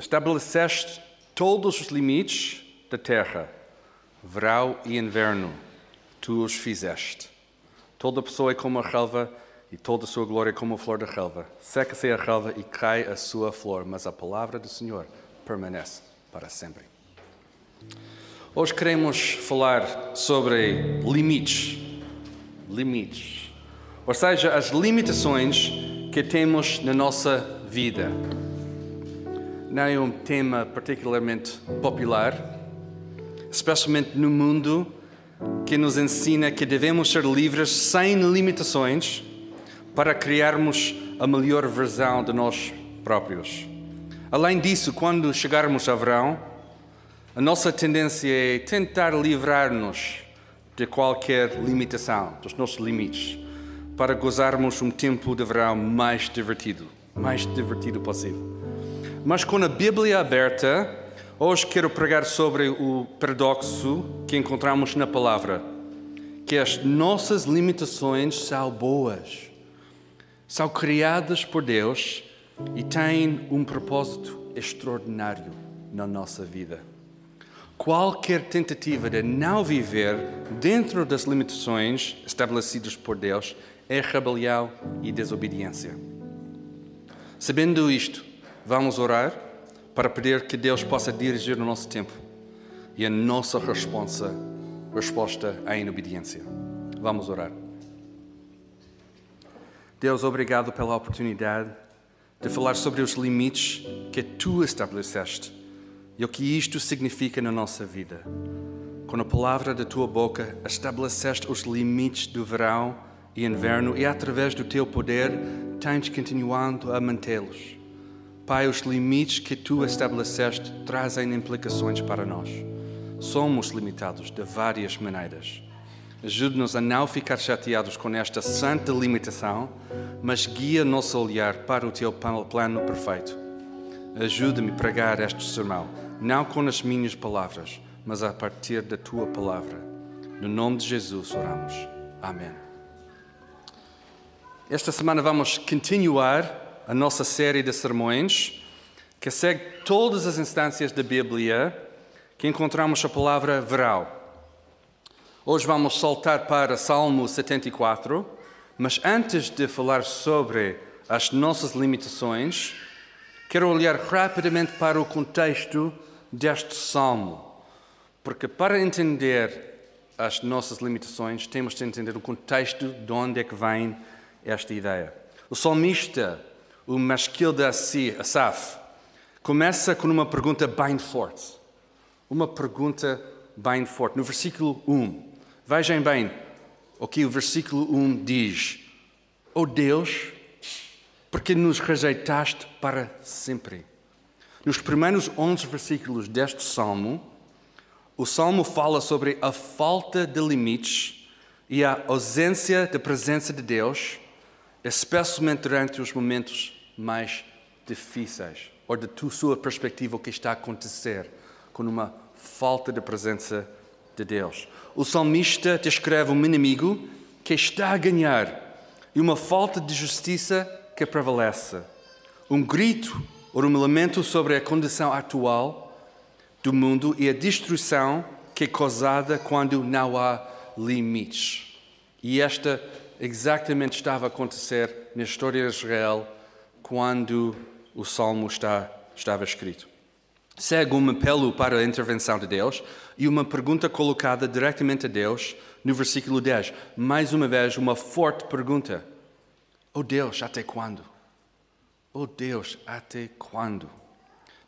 estabeleceste todos os limites da terra, verão e inverno, tu os fizeste. Toda pessoa é como a relva e toda a sua glória é como a flor da relva. Seca-se a relva e cai a sua flor, mas a palavra do Senhor permanece para sempre. Hoje queremos falar sobre limites. Limites. Ou seja, as limitações que temos na nossa vida. Não é um tema particularmente popular, especialmente no mundo que nos ensina que devemos ser livres sem limitações para criarmos a melhor versão de nós próprios. Além disso, quando chegarmos a verão, a nossa tendência é tentar livrar-nos de qualquer limitação, dos nossos limites, para gozarmos um tempo de verão mais divertido, mais divertido possível. Mas com a Bíblia aberta, hoje quero pregar sobre o paradoxo que encontramos na palavra, que as nossas limitações são boas, são criadas por Deus e têm um propósito extraordinário na nossa vida. Qualquer tentativa de não viver dentro das limitações estabelecidas por Deus é rebelião e desobediência. Sabendo isto, vamos orar para pedir que Deus possa dirigir o nosso tempo e a nossa resposta, resposta à inobediência. Vamos orar. Deus, obrigado pela oportunidade de falar sobre os limites que tu estabeleceste e o que isto significa na nossa vida. Com a palavra da tua boca estabeleceste os limites do verão e inverno e através do teu poder tens continuando a mantê-los. Pai, os limites que tu estabeleceste trazem implicações para nós. Somos limitados de várias maneiras. Ajude-nos a não ficar chateados com esta santa limitação, mas guia nosso olhar para o teu plano perfeito. Ajude-me a pregar este sermão não com as minhas palavras, mas a partir da tua palavra. No nome de Jesus oramos. Amém. Esta semana vamos continuar a nossa série de sermões que segue todas as instâncias da Bíblia que encontramos a palavra verão. Hoje vamos saltar para Salmo 74, mas antes de falar sobre as nossas limitações, quero olhar rapidamente para o contexto deste salmo, porque para entender as nossas limitações, temos de entender o contexto de onde é que vem esta ideia. O salmista, o Masquil de Asaf, começa com uma pergunta bem forte. Uma pergunta bem forte. No versículo 1, vejam bem o que o versículo 1 diz: Oh Deus, porque nos rejeitaste para sempre. Nos primeiros 11 versículos deste salmo, o salmo fala sobre a falta de limites e a ausência da presença de Deus, especialmente durante os momentos mais difíceis, ou da sua perspectiva, o que está a acontecer com uma falta de presença de Deus. O salmista descreve um inimigo que está a ganhar e uma falta de justiça que prevalece. Um grito ou um lamento sobre a condição atual do mundo e a destruição que é causada quando não há limites. E esta exatamente estava a acontecer na história de Israel quando o Salmo está, estava escrito. Segue um apelo para a intervenção de Deus e uma pergunta colocada diretamente a Deus no versículo 10. Mais uma vez, uma forte pergunta: Oh Deus, até quando? Oh Deus, até quando?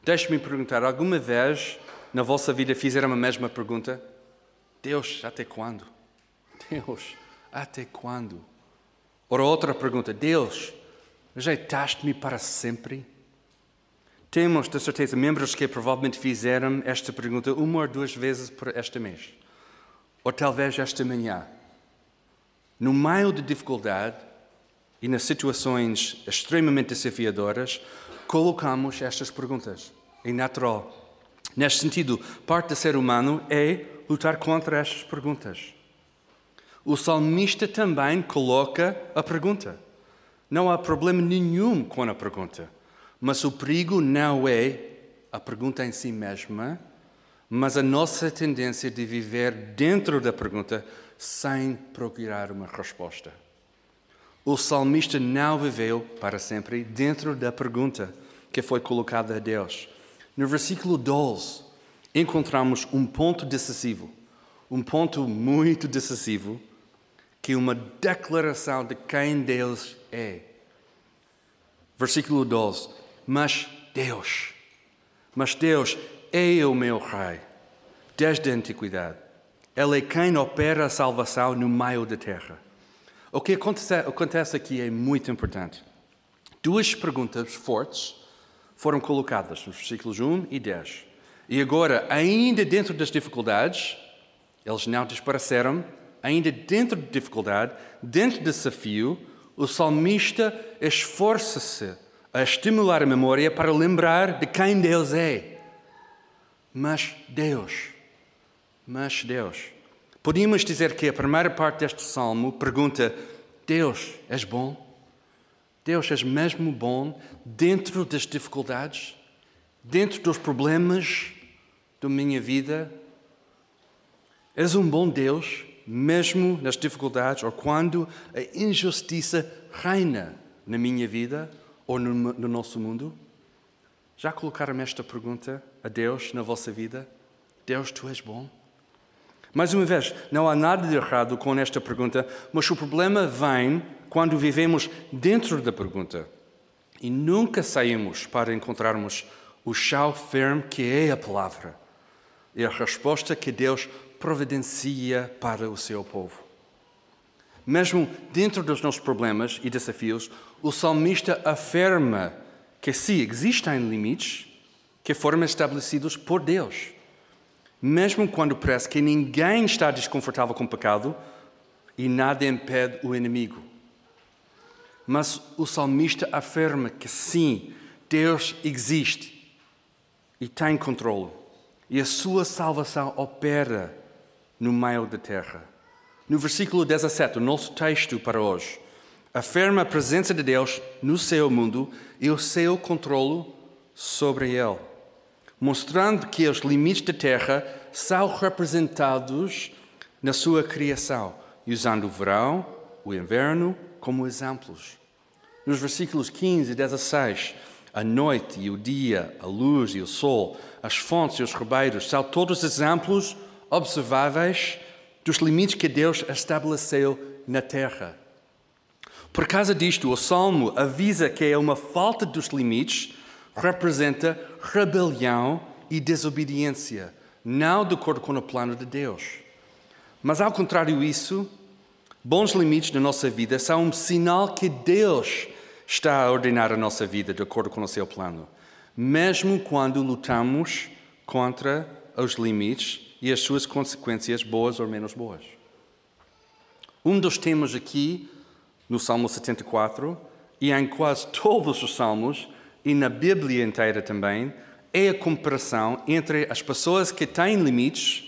Deixe-me perguntar: alguma vez na vossa vida fizeram a mesma pergunta? Deus, até quando? Deus, até quando? Ora, outra pergunta: Deus, rejeitaste-me para sempre? Temos, de certeza, membros que provavelmente fizeram esta pergunta uma ou duas vezes por este mês, ou talvez esta manhã. No meio de dificuldade, e nas situações extremamente desafiadoras, colocamos estas perguntas. É natural. Neste sentido, parte do ser humano é lutar contra estas perguntas. O salmista também coloca a pergunta. Não há problema nenhum com a pergunta, mas o perigo não é a pergunta em si mesma, mas a nossa tendência de viver dentro da pergunta sem procurar uma resposta. O salmista não viveu para sempre dentro da pergunta que foi colocada a Deus. No versículo 12, encontramos um ponto decisivo, um ponto muito decisivo, que uma declaração de quem Deus é. Versículo 12: Mas Deus, mas Deus é o meu Rei, desde a antiguidade. Ele é quem opera a salvação no meio da terra. O que acontece aqui é muito importante. Duas perguntas fortes foram colocadas nos versículos 1 e 10. E agora, ainda dentro das dificuldades, eles não desapareceram, ainda dentro de dificuldade, dentro do desafio, o salmista esforça-se a estimular a memória para lembrar de quem Deus é. Mas Deus, mas Deus. Podíamos dizer que a primeira parte deste salmo pergunta: Deus, és bom? Deus, és mesmo bom dentro das dificuldades, dentro dos problemas da minha vida? És um bom Deus, mesmo nas dificuldades ou quando a injustiça reina na minha vida ou no, no nosso mundo? Já colocaram esta pergunta a Deus na vossa vida? Deus, tu és bom? Mais uma vez, não há nada de errado com esta pergunta, mas o problema vem quando vivemos dentro da pergunta e nunca saímos para encontrarmos o chão firme que é a palavra e a resposta que Deus providencia para o seu povo. Mesmo dentro dos nossos problemas e desafios, o salmista afirma que sim, existem limites que foram estabelecidos por Deus. Mesmo quando parece que ninguém está desconfortável com o pecado e nada impede o inimigo. Mas o salmista afirma que sim, Deus existe e tem controle. E a sua salvação opera no meio da terra. No versículo 17, o nosso texto para hoje, afirma a presença de Deus no seu mundo e o seu controle sobre ele, mostrando que os limites da terra são representados na sua criação, usando o verão, o inverno como exemplos. Nos versículos 15 e 16, a noite e o dia, a luz e o sol, as fontes e os ribeiros são todos exemplos observáveis dos limites que Deus estabeleceu na terra. Por causa disto, o Salmo avisa que é uma falta dos limites representa rebelião e desobediência, não de acordo com o plano de Deus. Mas, ao contrário disso, bons limites na nossa vida são um sinal que Deus está a ordenar a nossa vida de acordo com o seu plano, mesmo quando lutamos contra os limites e as suas consequências, boas ou menos boas. Um dos temas aqui, no Salmo 74, e em quase todos os Salmos, e na Bíblia inteira também, é a comparação entre as pessoas que têm limites,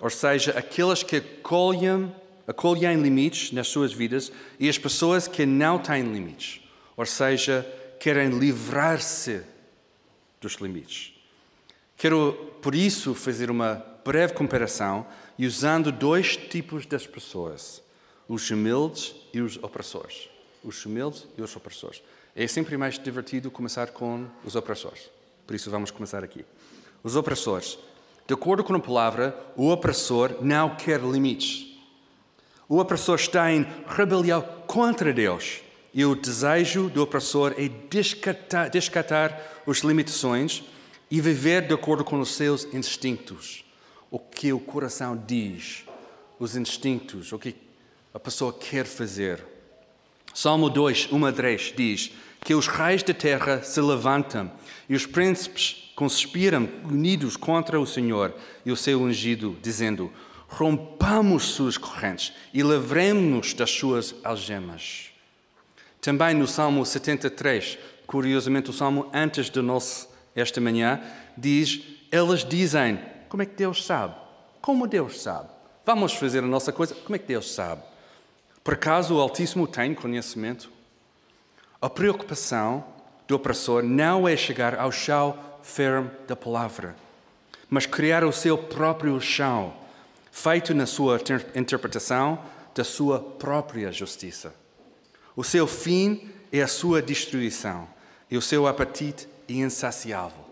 ou seja, aquelas que acolhem acolhem limites nas suas vidas e as pessoas que não têm limites, ou seja, querem livrar-se dos limites. Quero, por isso, fazer uma breve comparação usando dois tipos das pessoas: os humildes e os opressores. Os humildes e os opressores. É sempre mais divertido começar com os opressores. Por isso, vamos começar aqui. Os opressores. De acordo com a palavra, o opressor não quer limites. O opressor está em rebelião contra Deus. E o desejo do opressor é descartar, descartar as limitações e viver de acordo com os seus instintos. O que o coração diz, os instintos, o que a pessoa quer fazer. Salmo 2, 1 a 3 diz que os reis da terra se levantam e os príncipes conspiram unidos contra o Senhor e o seu ungido, dizendo: rompamos suas correntes e livremos-nos das suas algemas. Também no Salmo 73, curiosamente o Salmo antes de nós esta manhã, diz, elas dizem, como é que Deus sabe? Como Deus sabe? Vamos fazer a nossa coisa, como é que Deus sabe? Por acaso o Altíssimo tem conhecimento? A preocupação do opressor não é chegar ao chão firme da palavra, mas criar o seu próprio chão, feito na sua interpretação da sua própria justiça. O seu fim é a sua destruição e o seu apetite é insaciável.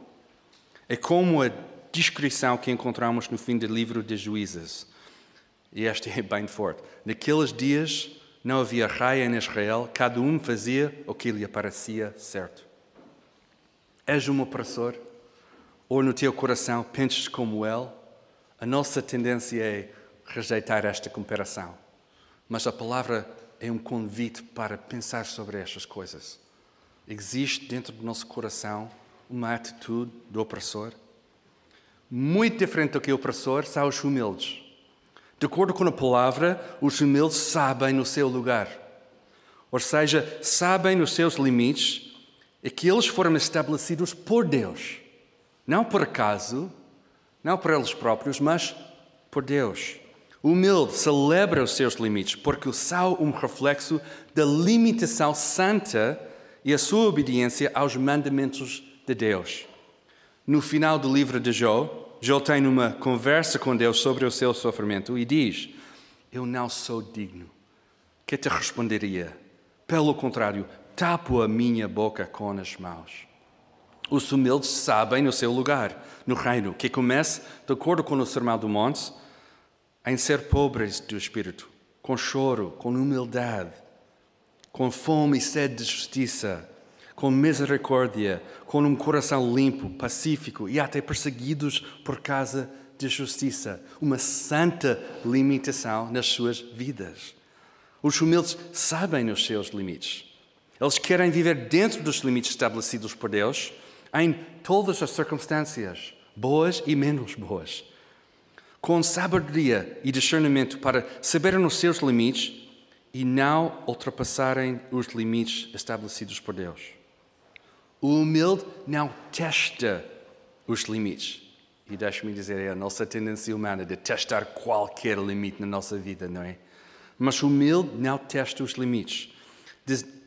É como a descrição que encontramos no fim do livro de Juízes. E este é bem forte. Naqueles dias não havia rei em Israel, cada um fazia o que lhe parecia certo. És um opressor? Ou no teu coração pensas como ele? A nossa tendência é rejeitar esta comparação. Mas a palavra é um convite para pensar sobre estas coisas. Existe dentro do nosso coração uma atitude do opressor? Muito diferente do que o opressor são os humildes. De acordo com a palavra, os humildes sabem no seu lugar. Ou seja, sabem nos seus limites e que eles foram estabelecidos por Deus. Não por acaso, não por eles próprios, mas por Deus. O humilde celebra os seus limites porque são um reflexo da limitação santa e a sua obediência aos mandamentos de Deus. No final do livro de Jó, Jó tem uma conversa com Deus sobre o seu sofrimento e diz: Eu não sou digno. Que te responderia? Pelo contrário, tapo a minha boca com as mãos. Os humildes sabem o seu lugar no reino, que começa, de acordo com o Sermão do Monte, em ser pobres do espírito, com choro, com humildade, com fome e sede de justiça, com misericórdia, com um coração limpo, pacífico e até perseguidos por causa de justiça, uma santa limitação nas suas vidas. Os humildes sabem os seus limites. Eles querem viver dentro dos limites estabelecidos por Deus, em todas as circunstâncias, boas e menos boas com sabedoria e discernimento para saberem os seus limites e não ultrapassarem os limites estabelecidos por Deus. O humilde não testa os limites. E deixe-me dizer, é a nossa tendência humana de testar qualquer limite na nossa vida, não é? Mas o humilde não testa os limites.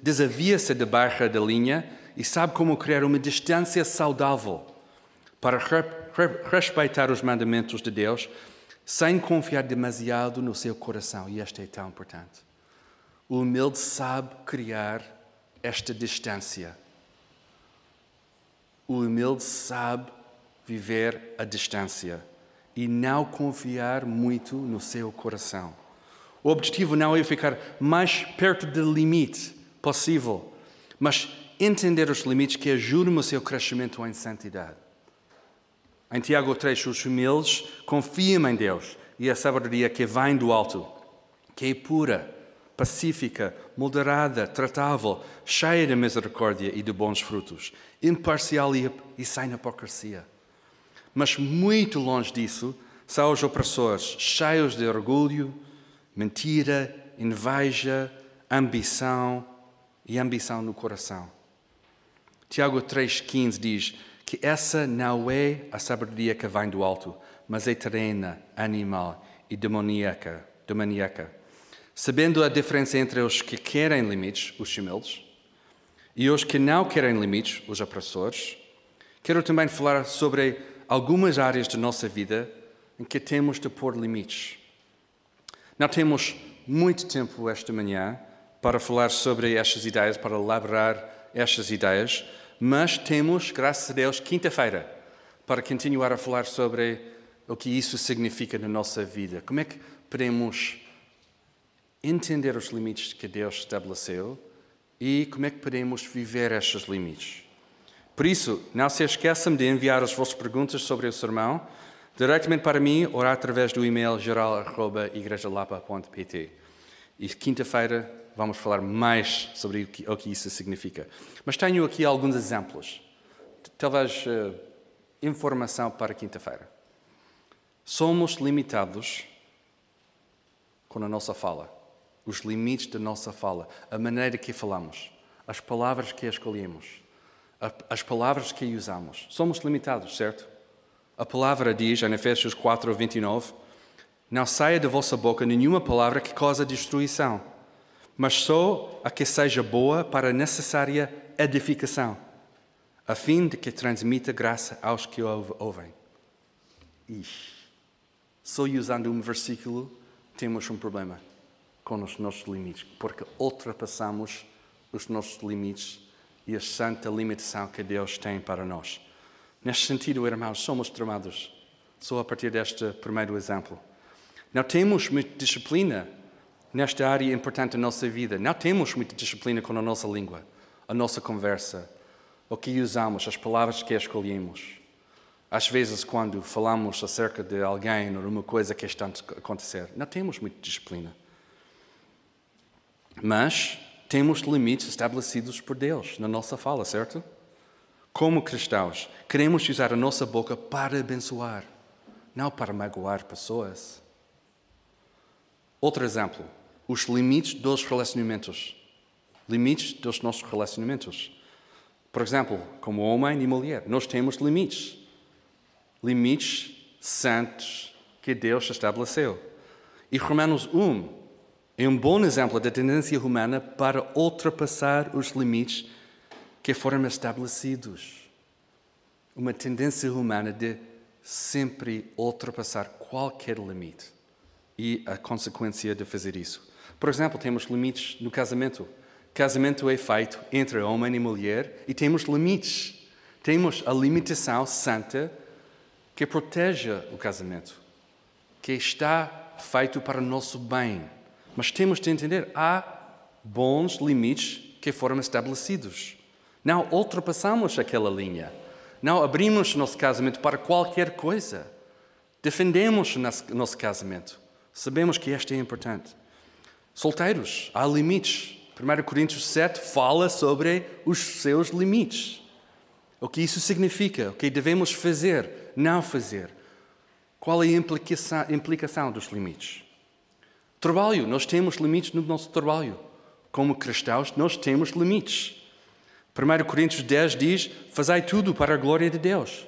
Desavia-se da barra da linha e sabe como criar uma distância saudável para respeitar os mandamentos de Deus sem confiar demasiado no seu coração. E este é tão importante. O humilde sabe criar esta distância. O humilde sabe viver a distância e não confiar muito no seu coração. O objetivo não é ficar mais perto do limite possível, mas entender os limites que ajudam o seu crescimento em santidade. Em Tiago 3, os humildes confiam em Deus e a sabedoria que vem do alto, que é pura, pacífica, moderada, tratável, cheia de misericórdia e de bons frutos, imparcial e, e sem hipocrisia. Mas muito longe disso são os opressores, cheios de orgulho, mentira, inveja, ambição e ambição no coração. Tiago 3,15 diz: que essa não é a sabedoria que vem do alto, mas é terrena, animal e demoníaca, demoníaca. Sabendo a diferença entre os que querem limites, os humildes, e os que não querem limites, os opressores, quero também falar sobre algumas áreas da nossa vida em que temos de pôr limites. Não temos muito tempo esta manhã para falar sobre estas ideias, para elaborar estas ideias, mas temos, graças a Deus, quinta-feira para continuar a falar sobre o que isso significa na nossa vida. Como é que podemos entender os limites que Deus estabeleceu e como é que podemos viver estes limites. Por isso, não se esqueçam de enviar as vossas perguntas sobre o sermão diretamente para mim ou através do e-mail geral.igrejalapa.pt. E quinta-feira vamos falar mais sobre o que, o que, isso significa. Mas tenho aqui alguns exemplos, talvez uh, informação para quinta-feira. Somos limitados com a nossa fala, os limites da nossa fala, a maneira que falamos, as palavras que escolhemos, as palavras que usamos. Somos limitados, certo? A palavra diz, em Efésios 4, 29, não saia da vossa boca nenhuma palavra que causa destruição mas só a que seja boa para a necessária edificação, a fim de que transmita graça aos que ouvem. Ixi. Só usando um versículo temos um problema com os nossos limites, porque ultrapassamos os nossos limites e a santa limitação que Deus tem para nós. Neste sentido, irmãos, somos tramados só a partir deste primeiro exemplo. Não temos muita disciplina nesta área importante da nossa vida. Não temos muita disciplina com a nossa língua, a nossa conversa, o que usamos, as palavras que escolhemos. Às vezes, quando falamos acerca de alguém ou uma coisa que está a acontecer, não temos muita disciplina. Mas temos limites estabelecidos por Deus na nossa fala, certo? Como cristãos, queremos usar a nossa boca para abençoar, não para magoar pessoas. Outro exemplo, os limites dos relacionamentos. Limites dos nossos relacionamentos. Por exemplo, como homem e mulher, nós temos limites. Limites santos que Deus estabeleceu. E Romanos 1 é um bom exemplo da tendência humana para ultrapassar os limites que foram estabelecidos. Uma tendência humana de sempre ultrapassar qualquer limite e a consequência de fazer isso. Por exemplo, temos limites no casamento. Casamento é feito entre homem e mulher e temos limites. Temos a limitação santa que protege o casamento, que está feito para o nosso bem. Mas temos de entender, há bons limites que foram estabelecidos. Não ultrapassamos aquela linha. Não abrimos nosso casamento para qualquer coisa. Defendemos nosso casamento. Sabemos que este é importante. Solteiros, há limites. 1 Coríntios 7 fala sobre os seus limites. O que isso significa, o que devemos fazer, não fazer. Qual é a implicação, implicação dos limites? Trabalho, nós temos limites no nosso trabalho. Como cristãos, nós temos limites. 1 Coríntios 10 diz: Fazei tudo para a glória de Deus.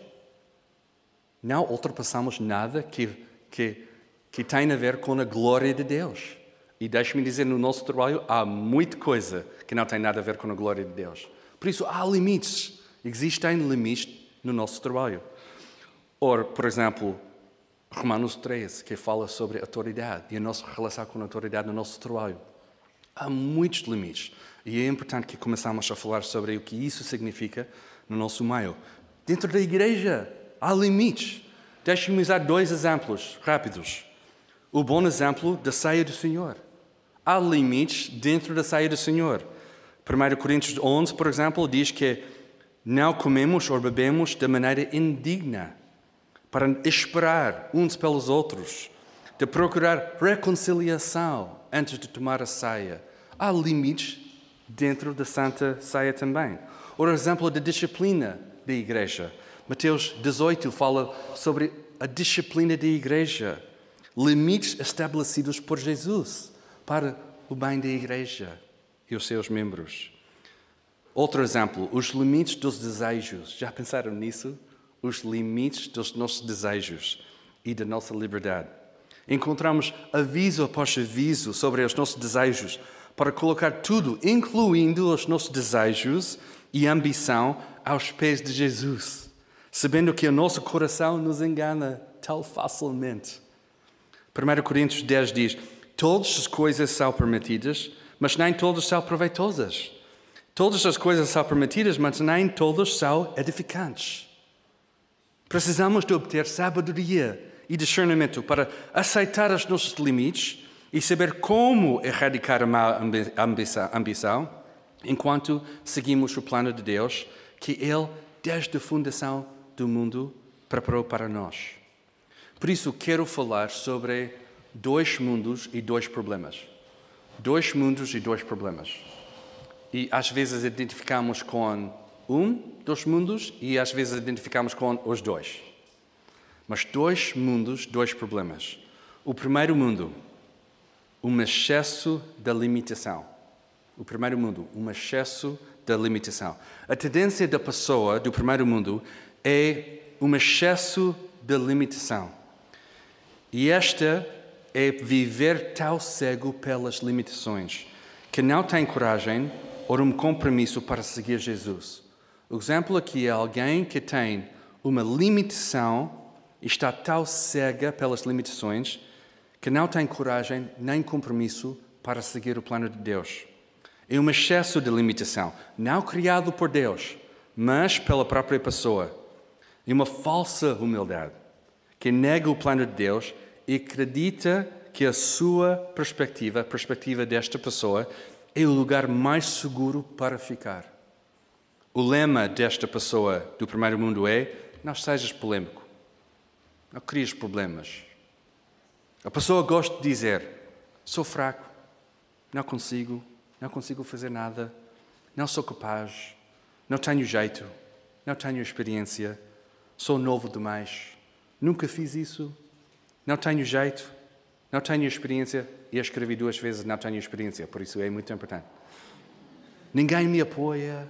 Não ultrapassamos nada que, que, que tem a ver com a glória de Deus. E deixe-me dizer, no nosso trabalho há muita coisa que não tem nada a ver com a glória de Deus. Por isso, há limites. Existem limites no nosso trabalho. Or, por exemplo, Romanos 13, que fala sobre autoridade e a nossa relação com a autoridade no nosso trabalho. Há muitos limites. E é importante que começamos a falar sobre o que isso significa no nosso meio. Dentro da igreja, há limites. Deixe-me usar dois exemplos rápidos. O bom exemplo da ceia do Senhor há limites dentro da ceia do Senhor. 1 Coríntios 11, por exemplo, diz que não comemos ou bebemos de maneira indigna, para esperar uns pelos outros, de procurar reconciliação antes de tomar a ceia. Há limites dentro da Santa Ceia também. Outro exemplo da disciplina da igreja. Mateus 18 fala sobre a disciplina da igreja, limites estabelecidos por Jesus para o bem da igreja e os seus membros. Outro exemplo, os limites dos desejos. Já pensaram nisso? Os limites dos nossos desejos e da nossa liberdade. Encontramos aviso após aviso sobre os nossos desejos para colocar tudo, incluindo os nossos desejos e ambição, aos pés de Jesus, sabendo que o nosso coração nos engana tão facilmente. 1 Coríntios 10 diz: Todas as coisas são permitidas, mas nem todas são proveitosas. Todas as coisas são permitidas, mas nem todas são edificantes. Precisamos de obter sabedoria e discernimento para aceitar os nossos limites e saber como erradicar a má ambição enquanto seguimos o plano de Deus que Ele, desde a fundação do mundo, preparou para nós. Por isso, quero falar sobre dois mundos e dois problemas. Dois mundos e dois problemas. E às vezes identificamos com um dos mundos e às vezes identificamos com os dois. Mas dois mundos, dois problemas. O primeiro mundo, um excesso da limitação. O primeiro mundo, um excesso da limitação. A tendência da pessoa do primeiro mundo é um excesso de limitação. E esta é viver tão cego pelas limitações que não tem coragem ou um compromisso para seguir Jesus. O exemplo aqui é alguém que tem uma limitação e está tão cega pelas limitações que não tem coragem nem compromisso para seguir o plano de Deus. É um excesso de limitação, não criado por Deus, mas pela própria pessoa. É uma falsa humildade que nega o plano de Deus e acredita que a sua perspectiva, a perspectiva desta pessoa, é o lugar mais seguro para ficar. O lema desta pessoa do primeiro mundo é: não sejas polêmico, não crias problemas. A pessoa gosta de dizer: sou fraco, não consigo, não consigo fazer nada, não sou capaz, não tenho jeito, não tenho experiência, sou novo demais, nunca fiz isso, não tenho jeito, não tenho experiência, e escrevi duas vezes não tenho experiência, por isso é muito importante. Ninguém me apoia.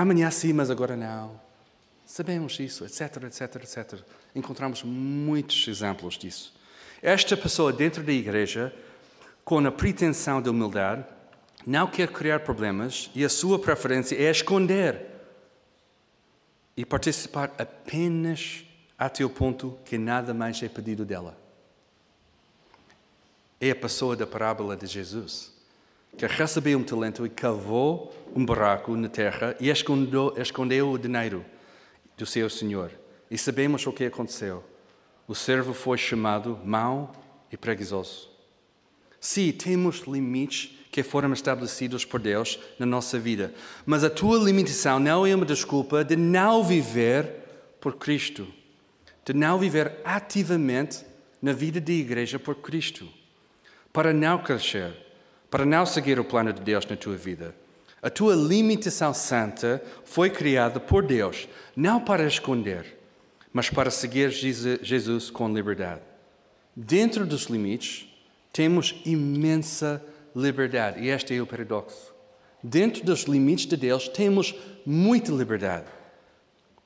Amanhã sim, mas agora não. Sabemos isso, etc, etc, etc. Encontramos muitos exemplos disso. Esta pessoa dentro da igreja, com a pretensão de humildade, não quer criar problemas e a sua preferência é esconder e participar apenas até o ponto que nada mais é pedido dela é a pessoa da parábola de Jesus, que recebeu um talento e cavou um buraco na terra e escondeu, escondeu o dinheiro do seu senhor. E sabemos o que aconteceu. O servo foi chamado mau e preguiçoso. Sim, temos limites que foram estabelecidos por Deus na nossa vida, mas a tua limitação não é uma desculpa de não viver por Cristo, de não viver ativamente na vida da igreja por Cristo para não crescer, para não seguir o plano de Deus na tua vida. A tua limitação santa foi criada por Deus, não para esconder, mas para seguir Jesus com liberdade. Dentro dos limites, temos imensa liberdade, e este é o paradoxo. Dentro dos limites de Deus, temos muita liberdade,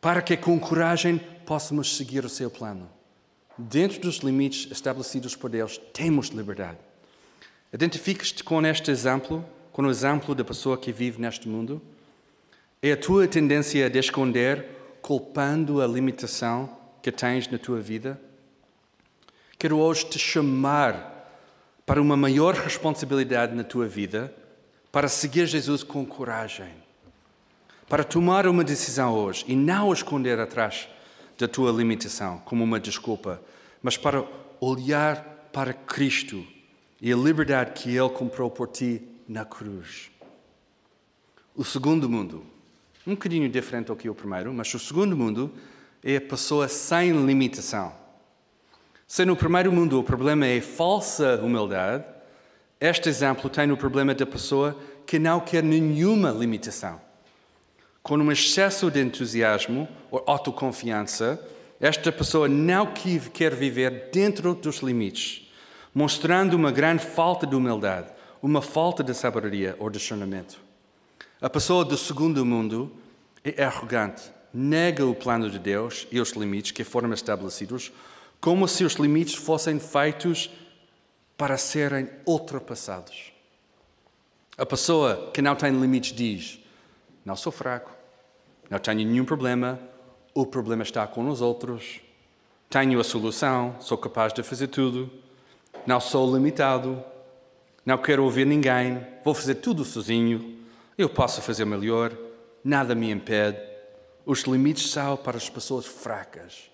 para que com coragem possamos seguir o seu plano. Dentro dos limites estabelecidos por Deus, temos liberdade. Identificas-te com este exemplo, com o exemplo da pessoa que vive neste mundo? É a tua tendência a esconder, culpando a limitação que tens na tua vida? Quero hoje te chamar para uma maior responsabilidade na tua vida, para seguir Jesus com coragem, para tomar uma decisão hoje e não esconder atrás da tua limitação como uma desculpa, mas para olhar para Cristo e a liberdade que Ele comprou por ti na cruz. O segundo mundo, um bocadinho diferente do que o primeiro, mas o segundo mundo é a pessoa sem limitação. Se no primeiro mundo o problema é falsa humildade, este exemplo tem o problema da pessoa que não quer nenhuma limitação. Com um excesso de entusiasmo ou autoconfiança, esta pessoa não quer viver dentro dos limites mostrando uma grande falta de humildade, uma falta de sabedoria ou discernimento. A pessoa do segundo mundo é arrogante, nega o plano de Deus e os limites que foram estabelecidos, como se os limites fossem feitos para serem ultrapassados. A pessoa que não tem limites diz: Não sou fraco, não tenho nenhum problema, o problema está com os outros, tenho a solução, sou capaz de fazer tudo. Não sou limitado, não quero ouvir ninguém, vou fazer tudo sozinho, eu posso fazer melhor, nada me impede. Os limites são para as pessoas fracas.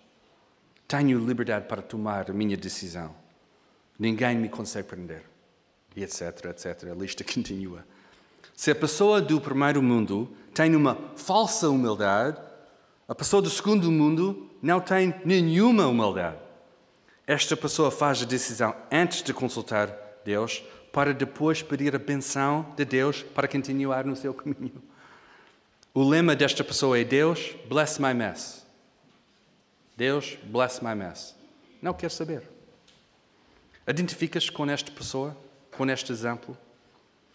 Tenho liberdade para tomar a minha decisão. Ninguém me consegue prender. E etc, etc. A lista continua. Se a pessoa do primeiro mundo tem uma falsa humildade, a pessoa do segundo mundo não tem nenhuma humildade. Esta pessoa faz a decisão antes de consultar Deus, para depois pedir a benção de Deus para continuar no seu caminho. O lema desta pessoa é: Deus, bless my mess. Deus, bless my mess. Não quer saber. Identificas com esta pessoa, com este exemplo?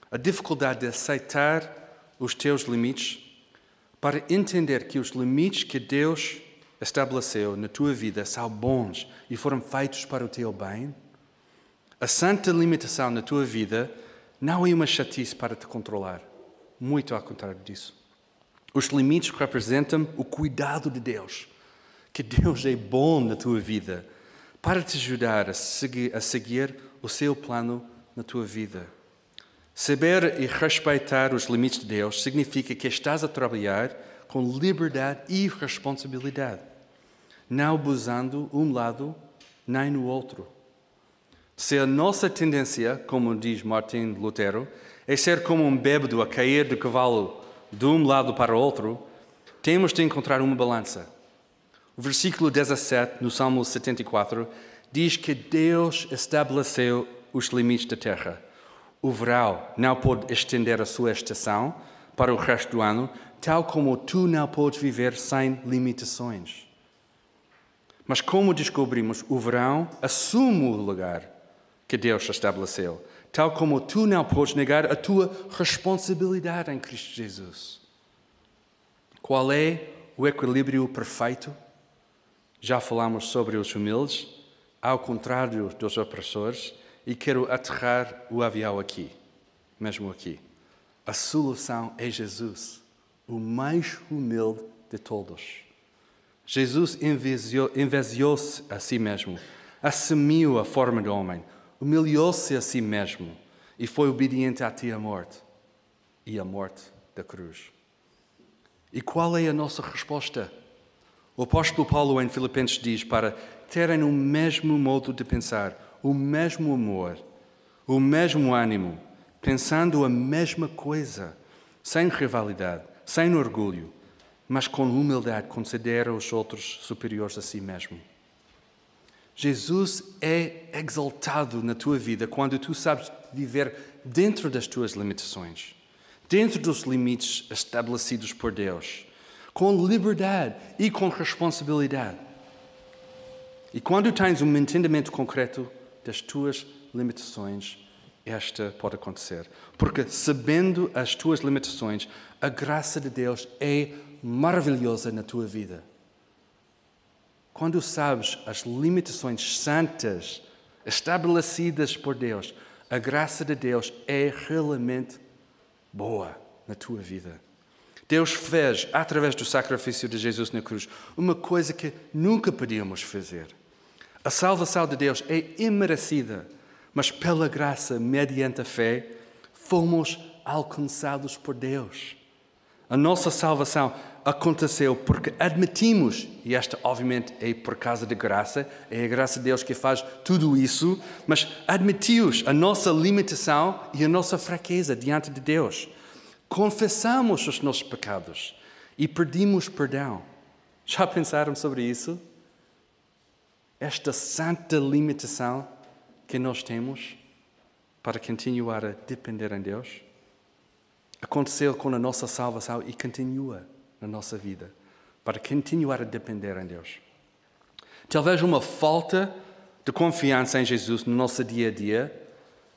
A dificuldade de aceitar os teus limites para entender que os limites que Deus estabeleceu na tua vida são bons e foram feitos para o teu bem, a santa limitação na tua vida não é uma chatice para te controlar. Muito ao contrário disso. Os limites representam o cuidado de Deus, que Deus é bom na tua vida para te ajudar a seguir, a seguir o seu plano na tua vida. Saber e respeitar os limites de Deus significa que estás a trabalhar com liberdade e responsabilidade, não abusando um lado nem no outro. Se a nossa tendência, como diz Martin Lutero, é ser como um bêbado a cair do cavalo de um lado para o outro, temos de encontrar uma balança. O versículo 17, no Salmo 74, diz que Deus estabeleceu os limites da terra. O verão não pode estender a sua estação para o resto do ano, tal como tu não podes viver sem limitações. Mas como descobrimos, o verão assume o lugar que Deus estabeleceu, tal como tu não podes negar a tua responsabilidade em Cristo Jesus. Qual é o equilíbrio perfeito? Já falamos sobre os humildes, ao contrário dos opressores, e quero aterrar o avião aqui, mesmo aqui. A solução é Jesus, o mais humilde de todos. Jesus envaziou-se a si mesmo, assumiu a forma de homem, humilhou-se a si mesmo e foi obediente até a morte e a morte da cruz. E qual é a nossa resposta? O apóstolo Paulo em Filipenses diz para terem o mesmo modo de pensar, o mesmo amor, o mesmo ânimo, pensando a mesma coisa, sem rivalidade, sem orgulho, mas com humildade considera os outros superiores a si mesmo. Jesus é exaltado na tua vida quando tu sabes viver dentro das tuas limitações, dentro dos limites estabelecidos por Deus, com liberdade e com responsabilidade. E quando tens um entendimento concreto das tuas limitações, esta pode acontecer. Porque sabendo as tuas limitações, a graça de Deus é maravilhosa na tua vida. Quando sabes as limitações santas estabelecidas por Deus, a graça de Deus é realmente boa na tua vida. Deus fez, através do sacrifício de Jesus na cruz, uma coisa que nunca podíamos fazer. A salvação de Deus é imerecida, mas pela graça, mediante a fé, fomos alcançados por Deus. A nossa salvação aconteceu porque admitimos, e esta obviamente é por causa da graça, é a graça de Deus que faz tudo isso, mas admitimos a nossa limitação e a nossa fraqueza diante de Deus. Confessamos os nossos pecados e pedimos perdão. Já pensaram sobre isso? Esta santa limitação que nós temos para continuar a depender em Deus aconteceu com a nossa salvação e continua na nossa vida, para continuar a depender em Deus. Talvez uma falta de confiança em Jesus no nosso dia a dia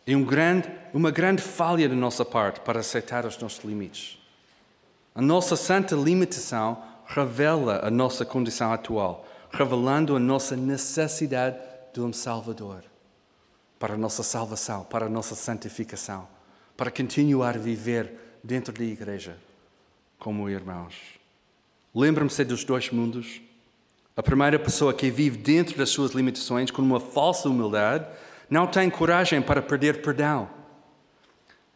é um grande, uma grande falha da nossa parte para aceitar os nossos limites. A nossa santa limitação revela a nossa condição atual, revelando a nossa necessidade de um Salvador para a nossa salvação, para a nossa santificação, para continuar a viver dentro da igreja como irmãos. Lembra-me dos dois mundos. A primeira pessoa que vive dentro das suas limitações com uma falsa humildade não tem coragem para perder perdão.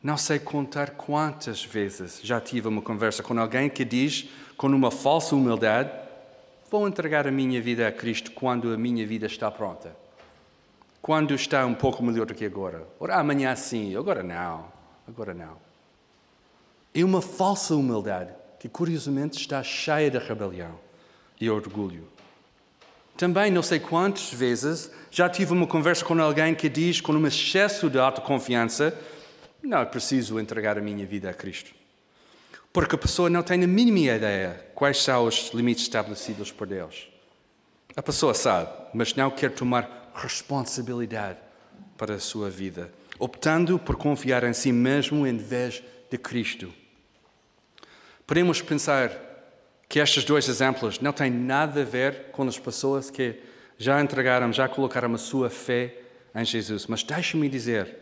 Não sei contar quantas vezes já tive uma conversa com alguém que diz, com uma falsa humildade, vou entregar a minha vida a Cristo quando a minha vida está pronta. Quando está um pouco melhor do que agora. Ora, amanhã sim, agora não. Agora não. É uma falsa humildade que curiosamente está cheia de rebelião e orgulho. Também não sei quantas vezes já tive uma conversa com alguém que diz com um excesso de autoconfiança: Não, é preciso entregar a minha vida a Cristo. Porque a pessoa não tem a mínima ideia quais são os limites estabelecidos por Deus. A pessoa sabe, mas não quer tomar responsabilidade para a sua vida, optando por confiar em si mesmo em vez de Cristo. Podemos pensar que estes dois exemplos não têm nada a ver com as pessoas que já entregaram, já colocaram a sua fé em Jesus. Mas deixe-me dizer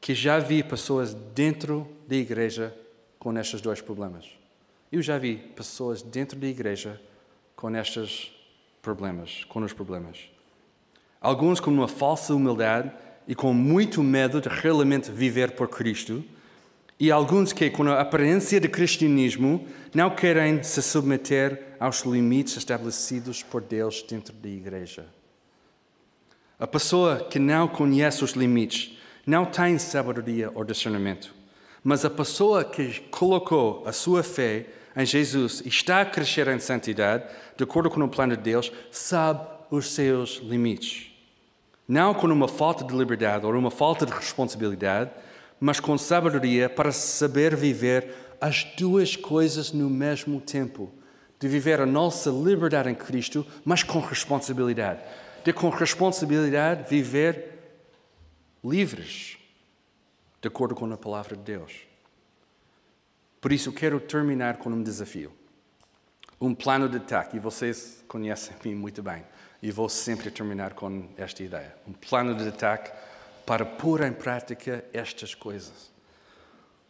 que já vi pessoas dentro da igreja com estes dois problemas. Eu já vi pessoas dentro da igreja com estes problemas, com os problemas. Alguns com uma falsa humildade e com muito medo de realmente viver por Cristo, e alguns que, com a aparência de cristianismo, não querem se submeter aos limites estabelecidos por Deus dentro da igreja. A pessoa que não conhece os limites não tem sabedoria ou discernimento, mas a pessoa que colocou a sua fé em Jesus e está a crescer em santidade, de acordo com o plano de Deus, sabe os seus limites. Não com uma falta de liberdade ou uma falta de responsabilidade, mas com sabedoria para saber viver as duas coisas no mesmo tempo. De viver a nossa liberdade em Cristo, mas com responsabilidade. De com responsabilidade viver livres, de acordo com a palavra de Deus. Por isso, quero terminar com um desafio. Um plano de ataque, e vocês conhecem-me muito bem, e vou sempre terminar com esta ideia. Um plano de ataque para pôr em prática estas coisas.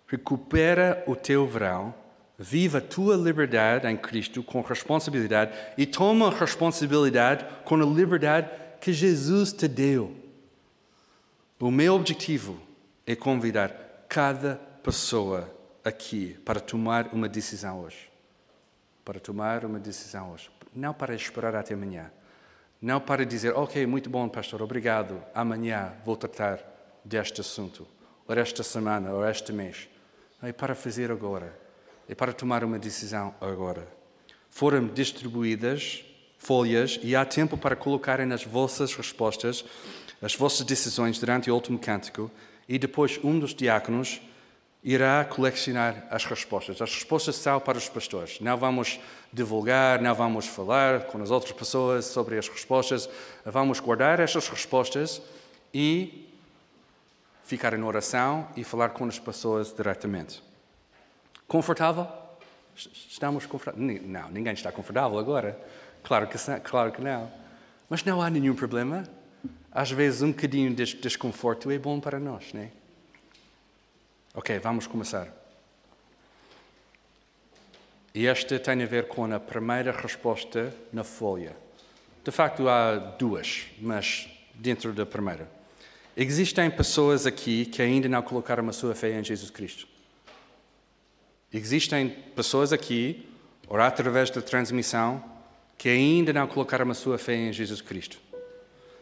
Recupera o teu verão, viva a tua liberdade em Cristo com responsabilidade e toma responsabilidade com a liberdade que Jesus te deu. O meu objetivo é convidar cada pessoa aqui para tomar uma decisão hoje. Para tomar uma decisão hoje. Não para esperar até amanhã. Não para dizer, ok, muito bom, pastor, obrigado, amanhã vou tratar deste assunto, ou esta semana, ou este mês. É para fazer agora. É para tomar uma decisão agora. Foram distribuídas folhas e há tempo para colocarem as vossas respostas, as vossas decisões durante o último cântico e depois um dos diáconos irá colecionar as respostas. As respostas são para os pastores. Não vamos divulgar, não vamos falar com as outras pessoas sobre as respostas. Vamos guardar estas respostas e ficar em oração e falar com as pessoas diretamente. Confortável? Estamos confortáveis? Não, ninguém está confortável agora. Claro que, claro que não. Mas não há nenhum problema. Às vezes, um bocadinho de desconforto é bom para nós, não é? Ok, vamos começar. E esta tem a ver com a primeira resposta na folha. De facto, há duas, mas dentro da primeira. Existem pessoas aqui que ainda não colocaram a sua fé em Jesus Cristo. Existem pessoas aqui, ou através da transmissão, que ainda não colocaram a sua fé em Jesus Cristo.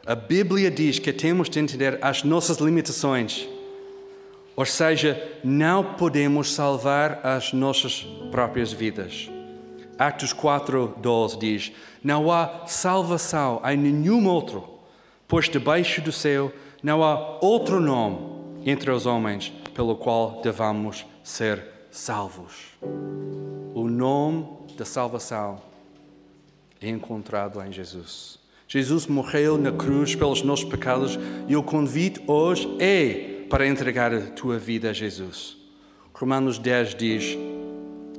A Bíblia diz que temos de entender as nossas limitações ou seja, não podemos salvar as nossas próprias vidas. Atos 4, 12 diz: Não há salvação em nenhum outro, pois debaixo do céu não há outro nome entre os homens pelo qual devamos ser salvos. O nome da salvação é encontrado em Jesus. Jesus morreu na cruz pelos nossos pecados e o convite hoje é para entregar a tua vida a Jesus. Romanos 10 diz: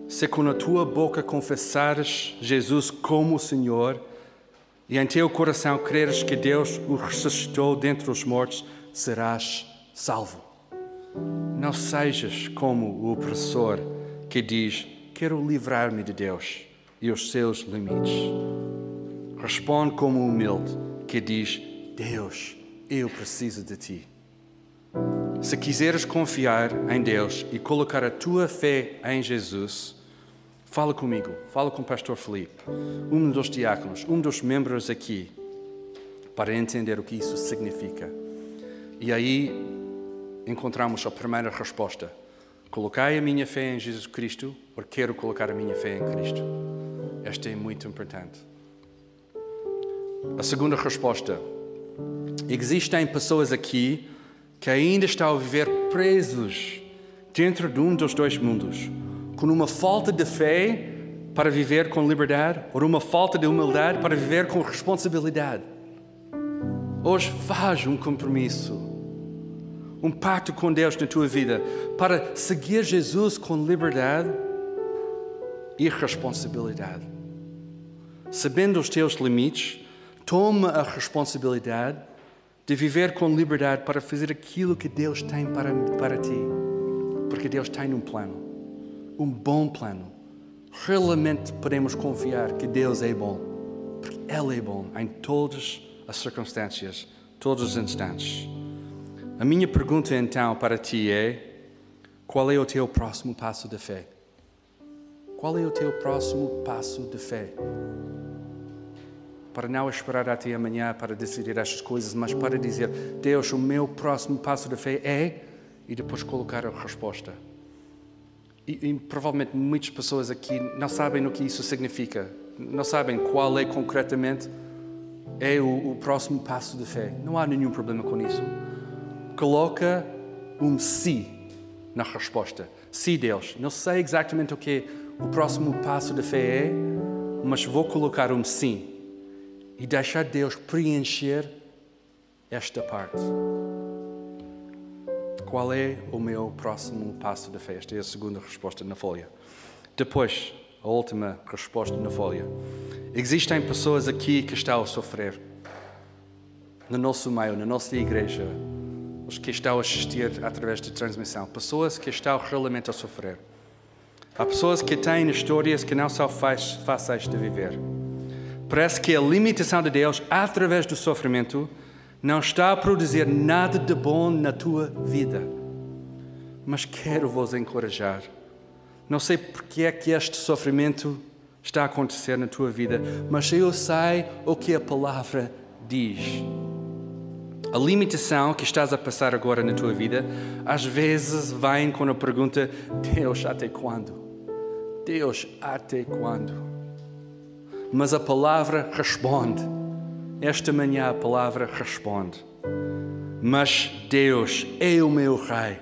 Se com a tua boca confessares Jesus como Senhor e em teu coração creres que Deus o ressuscitou dentre os mortos, serás salvo. Não sejas como o opressor que diz: Quero livrar-me de Deus e os seus limites. Responde como o humilde que diz: Deus, eu preciso de ti. Se quiseres confiar em Deus e colocar a tua fé em Jesus, fala comigo, fala com o pastor Felipe, um dos diáconos, um dos membros aqui, para entender o que isso significa. E aí encontramos a primeira resposta. Coloquei a minha fé em Jesus Cristo, ou quero colocar a minha fé em Cristo. Esta é muito importante. A segunda resposta. Existem pessoas aqui que ainda estão a viver presos dentro de um dos dois mundos, com uma falta de fé para viver com liberdade ou uma falta de humildade para viver com responsabilidade. Hoje faz um compromisso, um pacto com Deus na tua vida para seguir Jesus com liberdade e responsabilidade. Sabendo os teus limites, toma a responsabilidade de viver com liberdade para fazer aquilo que Deus tem para, para ti. Porque Deus tem um plano, um bom plano, realmente podemos confiar que Deus é bom, porque Ele é bom em todas as circunstâncias, todos os instantes. A minha pergunta então para ti é: qual é o teu próximo passo de fé? Qual é o teu próximo passo de fé? Para não esperar até amanhã para decidir estas coisas, mas para dizer: Deus, o meu próximo passo de fé é. E depois colocar a resposta. E, e, provavelmente muitas pessoas aqui não sabem o que isso significa, não sabem qual é concretamente é o, o próximo passo de fé. Não há nenhum problema com isso. Coloca um si na resposta. Sim, Deus. Não sei exatamente o que o próximo passo de fé é, mas vou colocar um sim e deixar Deus preencher esta parte. Qual é o meu próximo passo de fé? Esta é a segunda resposta na folha. Depois, a última resposta na folha. Existem pessoas aqui que estão a sofrer no nosso meio, na nossa igreja, os que estão a assistir através de transmissão, pessoas que estão realmente a sofrer. Há pessoas que têm histórias que não são fáceis de viver. Parece que a limitação de Deus, através do sofrimento, não está a produzir nada de bom na tua vida. Mas quero vos encorajar. Não sei porque é que este sofrimento está a acontecer na tua vida, mas eu sei o que a palavra diz. A limitação que estás a passar agora na tua vida, às vezes vem com a pergunta: Deus, até quando? Deus, até quando? Mas a palavra responde. Esta manhã a palavra responde: Mas Deus é o meu Rei.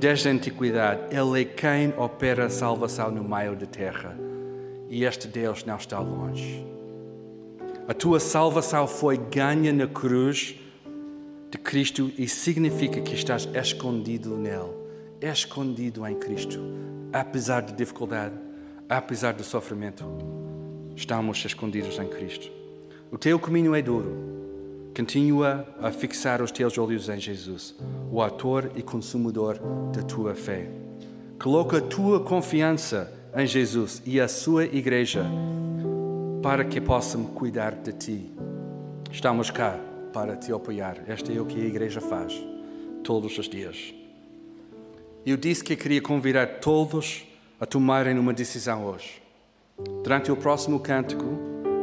Desde a antiguidade, Ele é quem opera a salvação no meio da terra. E este Deus não está longe. A tua salvação foi ganha na cruz de Cristo e significa que estás escondido nele, escondido em Cristo. Apesar de dificuldade, apesar do sofrimento, estamos escondidos em Cristo. O teu caminho é duro. Continua a fixar os teus olhos em Jesus, o autor e consumador da tua fé. Coloca a tua confiança em Jesus e a sua igreja para que possam cuidar de ti. Estamos cá para te apoiar. Este é o que a igreja faz todos os dias. Eu disse que queria convidar todos a tomarem uma decisão hoje. Durante o próximo cântico,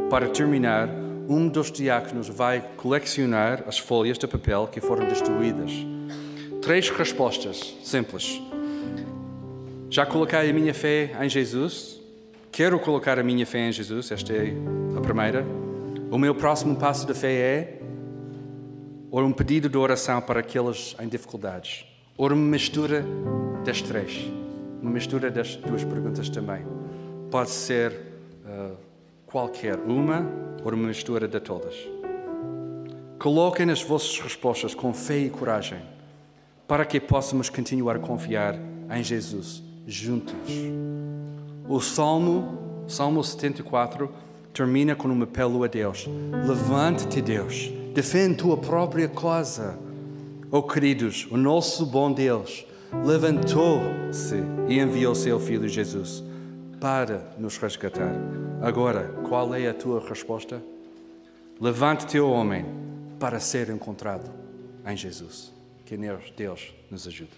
para terminar, um dos diáconos vai colecionar as folhas de papel que foram destruídas. Três respostas simples. Já coloquei a minha fé em Jesus? Quero colocar a minha fé em Jesus? Esta é a primeira. O meu próximo passo de fé é? Ou um pedido de oração para aqueles em dificuldades? Ou uma mistura das três? Uma mistura das duas perguntas também. Pode ser uh, qualquer uma ou uma mistura de todas. Coloquem as vossas respostas com fé e coragem, para que possamos continuar a confiar em Jesus juntos. O Salmo, Salmo 74, termina com um apelo a Deus: Levante-te, Deus, defende tua própria causa. Oh, queridos, o nosso bom Deus levantou-se e enviou seu Filho Jesus para nos resgatar. Agora, qual é a tua resposta? Levante-te, homem, para ser encontrado em Jesus. Que Deus nos ajude.